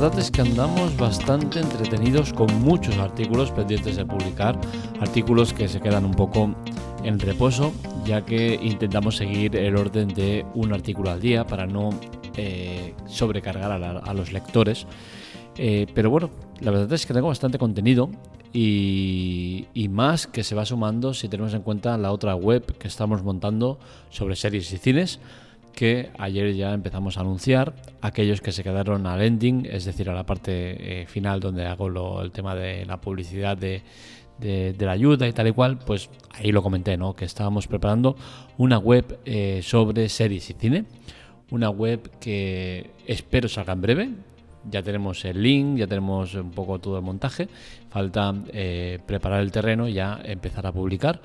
verdad es que andamos bastante entretenidos con muchos artículos pendientes de publicar, artículos que se quedan un poco en reposo, ya que intentamos seguir el orden de un artículo al día para no eh, sobrecargar a, los lectores. Eh, pero bueno, la verdad es que tengo bastante contenido y, y, más que se va sumando si tenemos en cuenta la otra web que estamos montando sobre series y cines que ayer ya empezamos a anunciar. Aquellos que se quedaron al ending, es decir, a la parte eh, final donde hago el tema de la publicidad de, la ayuda y tal y cual, pues ahí lo comenté, ¿no? Que estábamos preparando una web eh, sobre series y cine. Una web que espero salga en breve. Ya tenemos el link, ya tenemos un poco todo el montaje. Falta eh, preparar el terreno y ya empezar a publicar.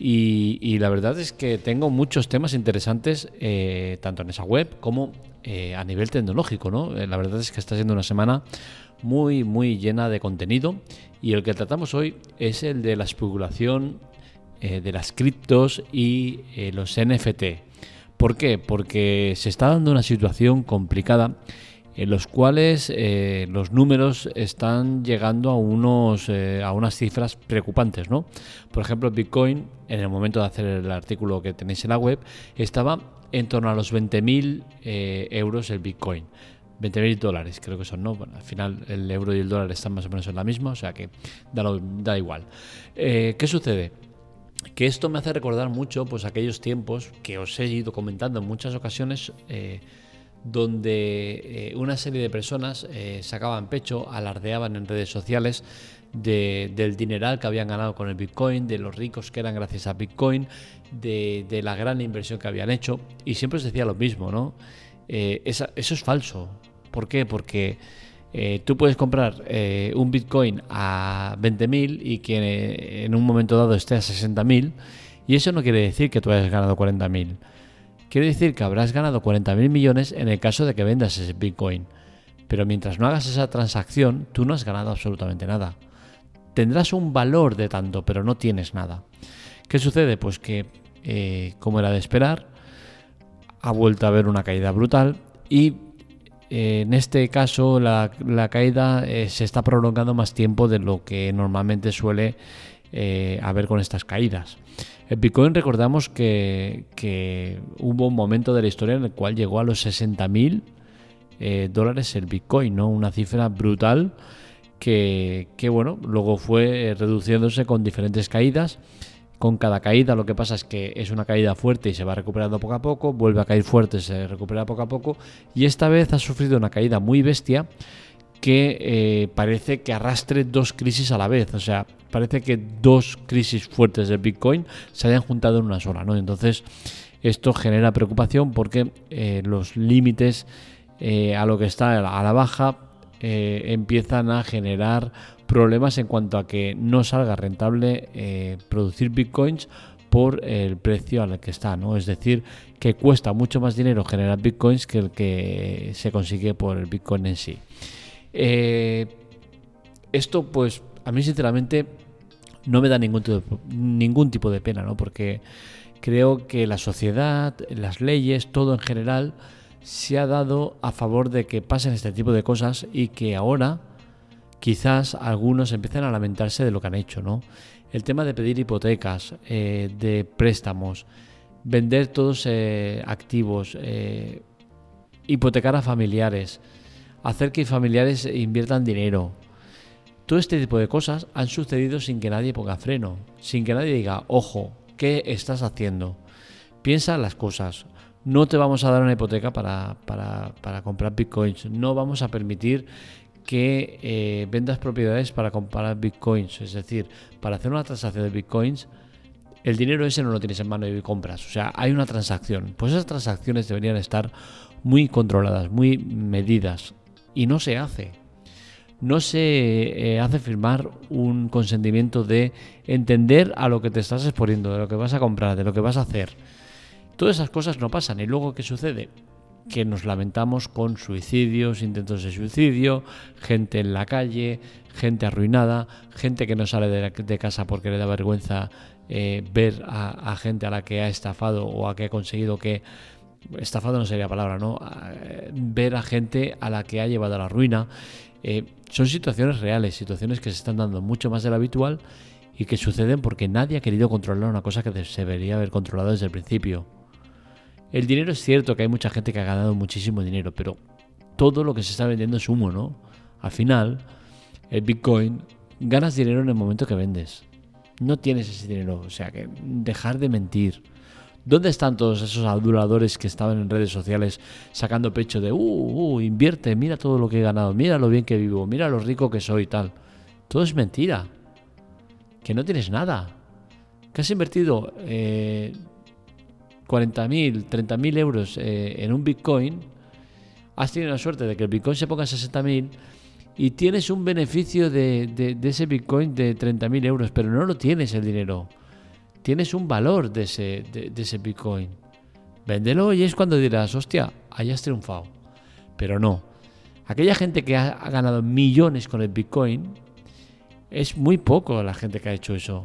Y, la verdad es que tengo muchos temas interesantes, eh, tanto en esa web como eh, a nivel tecnológico. ¿no? Eh, la verdad es que está siendo una semana muy, muy llena de contenido. Y el que tratamos hoy es el de la especulación de las criptos y los NFT. ¿Por qué? Porque se está dando una situación complicada en los cuales eh, los números están llegando a, unos, eh, a unas cifras preocupantes. ¿no? Por ejemplo, Bitcoin, en el momento de hacer el artículo que tenéis en la web, estaba en torno a los 20.000 eh, euros el Bitcoin. 20.000 dólares, creo que son, ¿no? al final el euro y el dólar están más o menos en la misma, o sea que da, da igual. ¿Qué sucede? Que esto me hace recordar mucho pues aquellos tiempos que os he ido comentando en muchas ocasiones donde eh, una serie de personas eh, sacaban pecho, alardeaban en redes sociales del dineral que habían ganado con el Bitcoin, de los ricos que eran gracias a Bitcoin, de, la gran inversión que habían hecho, y siempre se decía lo mismo, ¿no? Eh, eso es falso. ¿Por qué? Porque tú puedes comprar un Bitcoin a 20.000 y que en un momento dado esté a 60.000, y eso no quiere decir que tú hayas ganado 40.000. Quiere decir que habrás ganado 40.000 millones en el caso de que vendas ese Bitcoin. Pero mientras no hagas esa transacción, tú no has ganado absolutamente nada. Tendrás un valor de tanto, pero no tienes nada. ¿Qué sucede? Pues que, eh, como era de esperar, ha vuelto a haber una caída brutal y eh, en este caso la, caída eh, se está prolongando más tiempo de lo que normalmente suele haber con estas caídas. El Bitcoin recordamos que, hubo un momento de la historia en el cual llegó a los 60.000 eh, dólares el Bitcoin, ¿no? Una cifra brutal que, bueno, luego fue reduciéndose con diferentes caídas. Con cada caída lo que pasa es que es una caída fuerte y se va recuperando poco a poco, vuelve a caer fuerte, se recupera poco a poco y esta vez ha sufrido una caída muy bestia que eh, parece que arrastre dos crisis a la vez. O sea, parece que dos crisis fuertes del Bitcoin se hayan juntado en una sola, ¿no? Entonces, esto genera preocupación porque eh, los límites eh, a lo que está a la baja empiezan a generar problemas en cuanto a que no salga rentable producir bitcoins por el precio al que está, ¿no? Es decir, que cuesta mucho más dinero generar bitcoins que el que se consigue por el bitcoin en sí. Eh, esto, pues, a mí sinceramente no me da ningún tipo, de, ningún tipo de pena, ¿no? Porque creo que la sociedad, las leyes, todo en general, se ha dado a favor de que pasen este tipo de cosas y que ahora quizás algunos empiecen a lamentarse de lo que han hecho, ¿no? El tema de pedir hipotecas, eh, de préstamos, vender todos eh, activos, hipotecar a familiares, hacer que familiares inviertan dinero. Todo este tipo de cosas han sucedido sin que nadie ponga freno, sin que nadie diga, ojo, ¿qué estás haciendo? Piensa las cosas. No te vamos a dar una hipoteca para, comprar bitcoins. No vamos a permitir que eh, vendas propiedades para comprar bitcoins. Es decir, para hacer una transacción de bitcoins, el dinero ese no lo tienes en mano y compras. O sea, hay una transacción. Pues esas transacciones deberían estar muy controladas, muy medidas y no se hace. No se eh, hace firmar un consentimiento de entender a lo que te estás exponiendo, de lo que vas a comprar, de lo que vas a hacer. Todas esas cosas no pasan. ¿Y luego qué sucede? Que nos lamentamos con suicidios, intentos de suicidio, gente en la calle, gente arruinada, gente que no sale de, casa porque le da vergüenza eh, ver a, a gente a la que ha estafado o a que ha conseguido que estafado no sería palabra, ¿no? ver a gente a la que ha llevado a la ruina. Eh, son situaciones reales, situaciones que se están dando mucho más de lo habitual y que suceden porque nadie ha querido controlar una cosa que se debería haber controlado desde el principio. El dinero es cierto que hay mucha gente que ha ganado muchísimo dinero, pero todo lo que se está vendiendo es humo, ¿no? Al final, el Bitcoin, ganas dinero en el momento que vendes. No tienes ese dinero, o sea que dejar de mentir. ¿Dónde están todos esos aduladores que estaban en redes sociales sacando pecho de, uh, uh, invierte, mira todo lo que he ganado, mira lo bien que vivo, mira lo rico que soy y tal? Todo es mentira. Que no tienes nada. Que has invertido eh, 40.000, 30.000 euros eh, en un Bitcoin, has tenido la suerte de que el Bitcoin se ponga a 60.000 y tienes un beneficio de, ese Bitcoin de 30.000 euros, pero no lo tienes el dinero. Tienes un valor de ese, de, ese Bitcoin. Véndelo y es cuando dirás, hostia, hayas triunfado. Pero no. Aquella gente que ha, ganado millones con el Bitcoin, es muy poco la gente que ha hecho eso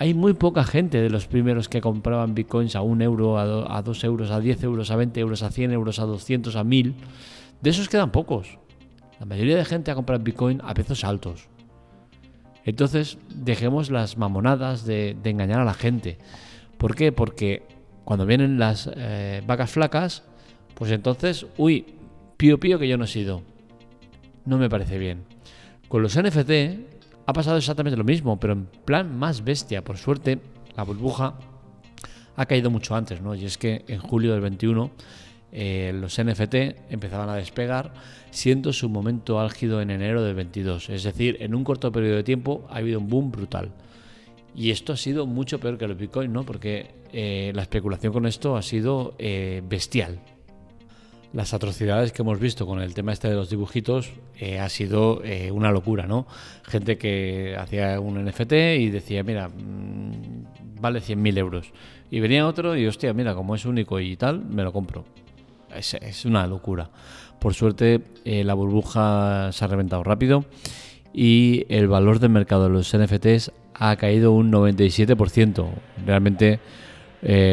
hay muy poca gente de los primeros que compraban bitcoins a un euro, a, dos euros, a 10 euros, a 20 euros, a 100 euros, a 200, a 1000. De esos quedan pocos. La mayoría de gente ha comprado bitcoin a precios altos. Entonces, dejemos las mamonadas de, engañar a la gente. ¿Por qué? Porque cuando vienen las eh, vacas flacas, pues entonces, uy, pío pío que yo no he sido. No me parece bien. Con los NFT ha pasado exactamente lo mismo, pero en plan más bestia. Por suerte, la burbuja ha caído mucho antes, ¿no? Y es que en julio del 21 eh, los NFT empezaban a despegar, siendo su momento álgido en enero del 22. Es decir, en un corto periodo de tiempo ha habido un boom brutal. Y esto ha sido mucho peor que el Bitcoin, ¿no? Porque eh, la especulación con esto ha sido eh, bestial las atrocidades que hemos visto con el tema este de los dibujitos ha sido una locura, ¿no? Gente que hacía un NFT y decía, mira, mm, vale 100.000 euros. Y venía otro y, hostia, mira, como es único y tal, me lo compro. Es, una locura. Por suerte, eh, la burbuja se ha reventado rápido y el valor del mercado de los NFTs ha caído un 97%. Realmente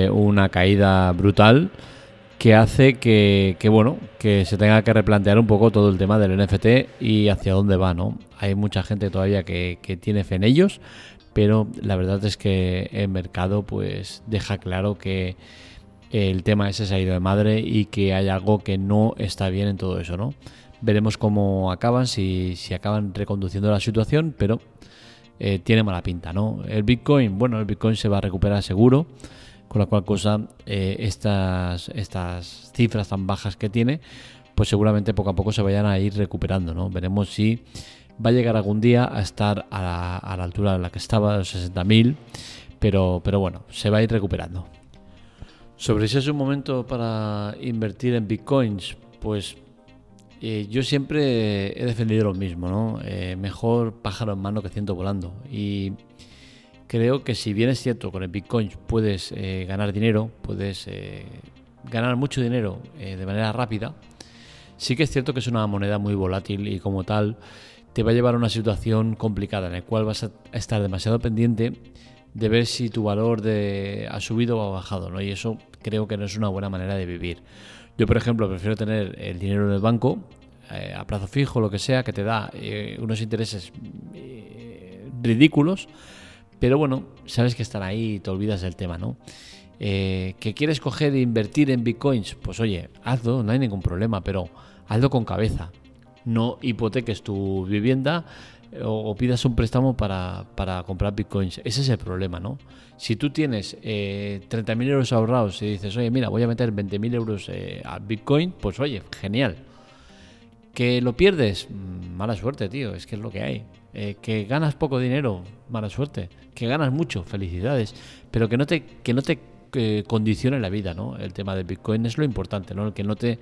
una caída brutal que hace que, bueno, que se tenga que replantear un poco todo el tema del NFT y hacia dónde va, ¿no? Hay mucha gente todavía que, tiene fe en ellos, pero la verdad es que el mercado pues deja claro que el tema ese se ha ido de madre y que hay algo que no está bien en todo eso, ¿no? Veremos cómo acaban, si, si acaban reconduciendo la situación, pero eh, tiene mala pinta, ¿no? El Bitcoin, bueno, el Bitcoin se va a recuperar seguro con la cual cosa eh, estas, estas cifras tan bajas que tiene, pues seguramente poco a poco se vayan a ir recuperando, ¿no? Veremos si va a llegar algún día a estar a la, a la altura en la que estaba, los 60.000, pero, pero bueno, se va a ir recuperando. Sobre si es un momento para invertir en bitcoins, pues eh, yo siempre he defendido lo mismo, ¿no? Eh, mejor pájaro en mano que ciento volando. Y creo que si bien es cierto con el Bitcoin puedes eh, ganar dinero, puedes ganar mucho dinero de manera rápida, sí que es cierto que es una moneda muy volátil y como tal te va a llevar a una situación complicada en la cual vas a estar demasiado pendiente de ver si tu valor de, ha subido o ha bajado, ¿no? Y eso creo que no es una buena manera de vivir. Yo, por ejemplo, prefiero tener el dinero en el banco a plazo fijo, lo que sea, que te da unos intereses ridículos pero bueno, sabes que están ahí y te olvidas del tema, ¿no? Eh, ¿Que quieres coger e invertir en bitcoins? Pues oye, hazlo, no hay ningún problema, pero hazlo con cabeza. No hipoteques tu vivienda eh, o, pidas un préstamo para, comprar bitcoins. Ese es el problema, ¿no? Si tú tienes eh, 30.000 euros ahorrados y dices, oye, mira, voy a meter 20.000 euros eh, a bitcoin, pues oye, genial. ¿Que lo pierdes? Mm, mala suerte, tío, es que es lo que hay. Eh, que ganas poco dinero, mala suerte. Que ganas mucho, felicidades. Pero que no te, que no te eh, condicione la vida, ¿no? El tema del Bitcoin es lo importante, ¿no? Que no te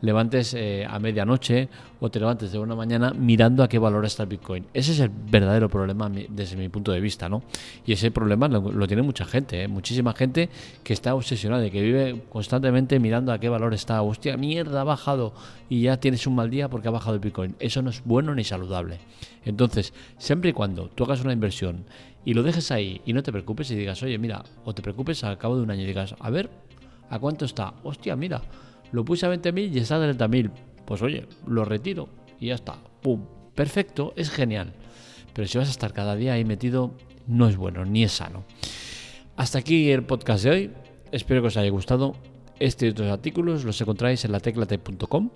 levantes eh, a medianoche o te levantes de una mañana mirando a qué valor está el Bitcoin. Ese es el verdadero problema desde mi punto de vista, ¿no? Y ese problema lo, tiene mucha gente, ¿eh? muchísima gente que está obsesionada y que vive constantemente mirando a qué valor está. Hostia, mierda, ha bajado y ya tienes un mal día porque ha bajado el Bitcoin. Eso no es bueno ni saludable. Entonces, siempre y cuando tú hagas una inversión y lo dejes ahí y no te preocupes y digas, oye, mira, o te preocupes al cabo de un año y digas, a ver, ¿A cuánto está? Hostia, mira, lo puse a 20.000 y está a 30.000. Pues oye, lo retiro y ya está. ¡Pum! Perfecto, es genial. Pero si vas a estar cada día ahí metido, no es bueno, ni es sano. Hasta aquí el podcast de hoy. Espero que os haya gustado. Este y otros artículos los encontráis en lateclate.com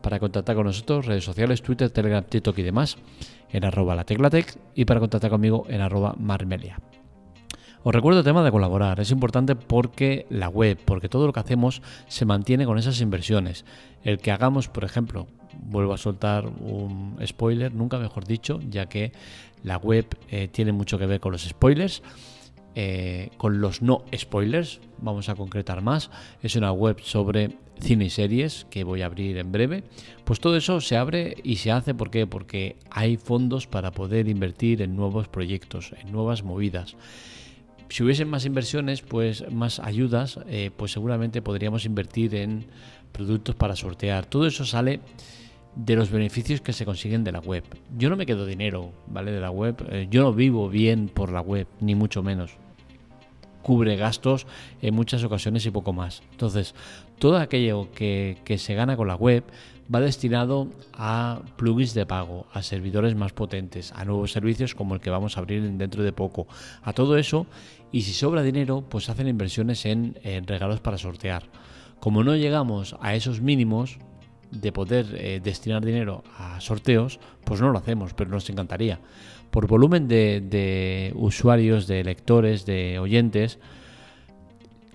para contactar con nosotros, redes sociales, Twitter, Telegram, TikTok y demás, en arroba lateclatec y para contactar conmigo en arroba marmelia. Os recuerdo el tema de colaborar, es importante porque la web, porque todo lo que hacemos se mantiene con esas inversiones. El que hagamos, por ejemplo, vuelvo a soltar un spoiler, nunca mejor dicho, ya que la web eh, tiene mucho que ver con los spoilers. Eh, con los no spoilers, vamos a concretar más. Es una web sobre cine y series que voy a abrir en breve. Pues todo eso se abre y se hace ¿por qué? porque hay fondos para poder invertir en nuevos proyectos, en nuevas movidas si hubiesen más inversiones, pues más ayudas, eh, pues seguramente podríamos invertir en productos para sortear. Todo eso sale de los beneficios que se consiguen de la web. Yo no me quedo dinero, ¿vale? De la web. Eh, yo no vivo bien por la web, ni mucho menos. Cubre gastos en muchas ocasiones y poco más. Entonces, todo aquello que, se gana con la web va destinado a plugins de pago, a servidores más potentes, a nuevos servicios como el que vamos a abrir dentro de poco, a todo eso y si sobra dinero pues hacen inversiones en, regalos para sortear. Como no llegamos a esos mínimos de poder eh, destinar dinero a sorteos, pues no lo hacemos, pero nos encantaría. Por volumen de, usuarios, de lectores, de oyentes,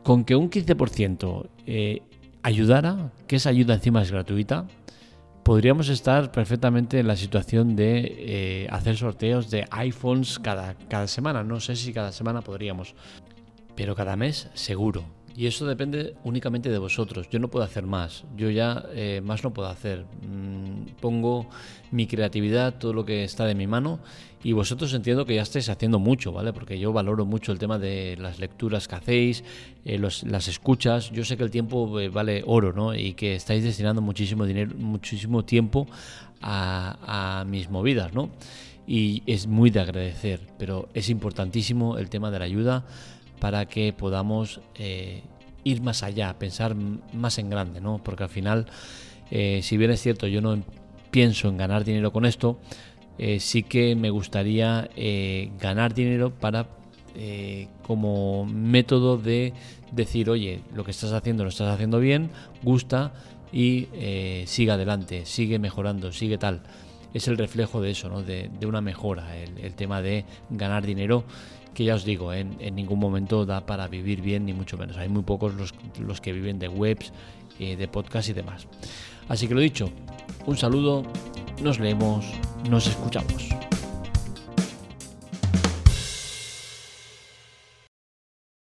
con que un 15% eh, ayudara, que esa ayuda encima es gratuita, podríamos estar perfectamente en la situación de eh, hacer sorteos de iPhones cada, cada semana. No sé si cada semana podríamos, pero cada mes seguro. Y eso depende únicamente de vosotros. Yo no puedo hacer más. Yo ya eh, más no puedo hacer. Mm, pongo mi creatividad, todo lo que está de mi mano. Y vosotros entiendo que ya estáis haciendo mucho, ¿vale? Porque yo valoro mucho el tema de las lecturas que hacéis, eh, las escuchas. Yo sé que el tiempo eh, vale oro, ¿no? Y que estáis destinando muchísimo dinero, muchísimo tiempo a, a mis movidas, ¿no? Y es muy de agradecer, pero es importantísimo el tema de la ayuda para que podamos eh, ir más allá, pensar más en grande, ¿no? Porque al final, eh, si bien es cierto, yo no pienso en ganar dinero con esto, eh, sí que me gustaría ganar dinero para como método de decir, oye, lo que estás haciendo lo estás haciendo bien, gusta y sigue adelante, sigue mejorando, sigue tal. Es el reflejo de eso, ¿no? de, una mejora, el tema de ganar dinero que ya os digo, en, ningún momento da para vivir bien, ni mucho menos. Hay muy pocos los, los que viven de webs, eh, de podcast y demás. Así que lo dicho, un saludo, nos leemos, nos escuchamos.